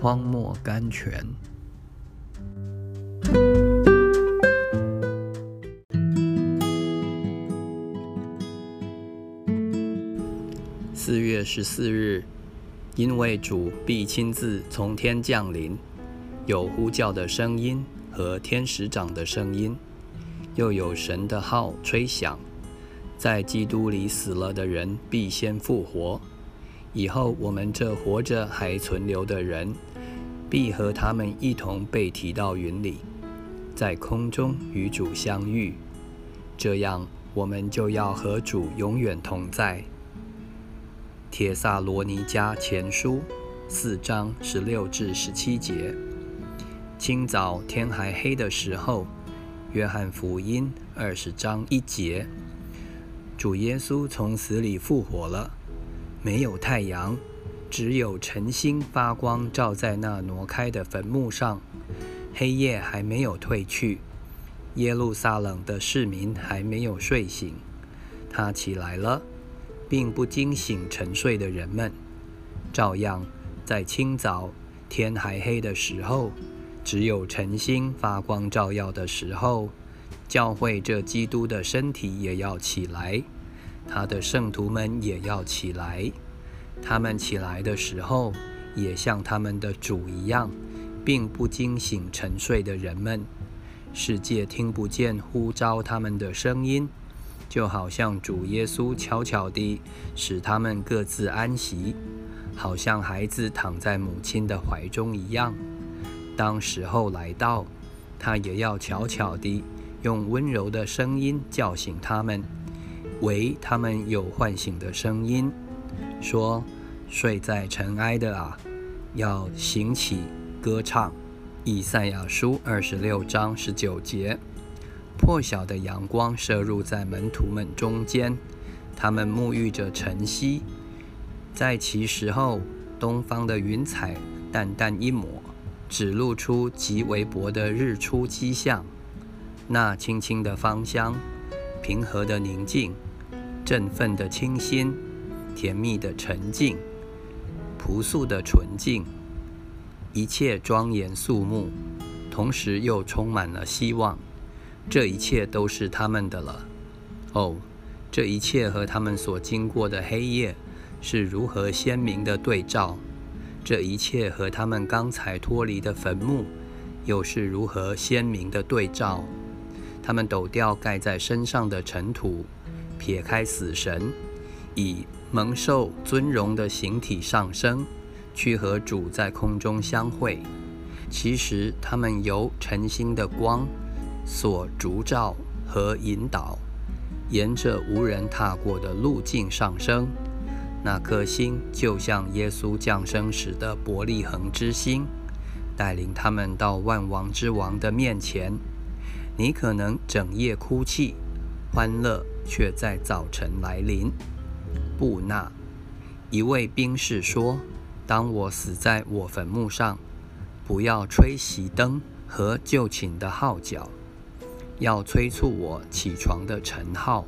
荒漠甘泉。四月十四日，因为主必亲自从天降临，有呼叫的声音和天使长的声音，又有神的号吹响，在基督里死了的人必先复活。以后我们这活着还存留的人，必和他们一同被提到云里，在空中与主相遇。这样，我们就要和主永远同在。帖萨罗尼迦前书四章十六至十七节。清早天还黑的时候，约翰福音二十章一节，主耶稣从死里复活了。没有太阳，只有晨星发光，照在那挪开的坟墓上。黑夜还没有退去，耶路撒冷的市民还没有睡醒。他起来了。并不惊醒沉睡的人们，照样在清早天还黑的时候，只有晨星发光照耀的时候，教会这基督的身体也要起来，他的圣徒们也要起来。他们起来的时候，也像他们的主一样，并不惊醒沉睡的人们。世界听不见呼召他们的声音。就好像主耶稣悄悄地使他们各自安息，好像孩子躺在母亲的怀中一样。当时候来到，他也要悄悄地用温柔的声音叫醒他们，为他们有唤醒的声音，说：“睡在尘埃的啊，要行起歌唱。”以赛亚书二十六章十九节。破晓的阳光射入在门徒们中间，他们沐浴着晨曦。在其时候，东方的云彩淡淡一抹，只露出极微薄的日出迹象。那轻轻的芳香，平和的宁静，振奋的清新，甜蜜的沉静，朴素的纯净，一切庄严肃穆，同时又充满了希望。这一切都是他们的了。哦，这一切和他们所经过的黑夜是如何鲜明的对照？这一切和他们刚才脱离的坟墓又是如何鲜明的对照？他们抖掉盖在身上的尘土，撇开死神，以蒙受尊荣的形体上升，去和主在空中相会。其实他们由晨星的光。所烛照和引导，沿着无人踏过的路径上升。那颗星就像耶稣降生时的伯利恒之星，带领他们到万王之王的面前。你可能整夜哭泣，欢乐却在早晨来临。布纳，一位兵士说：“当我死在我坟墓上，不要吹熄灯和就寝的号角。”要催促我起床的晨号。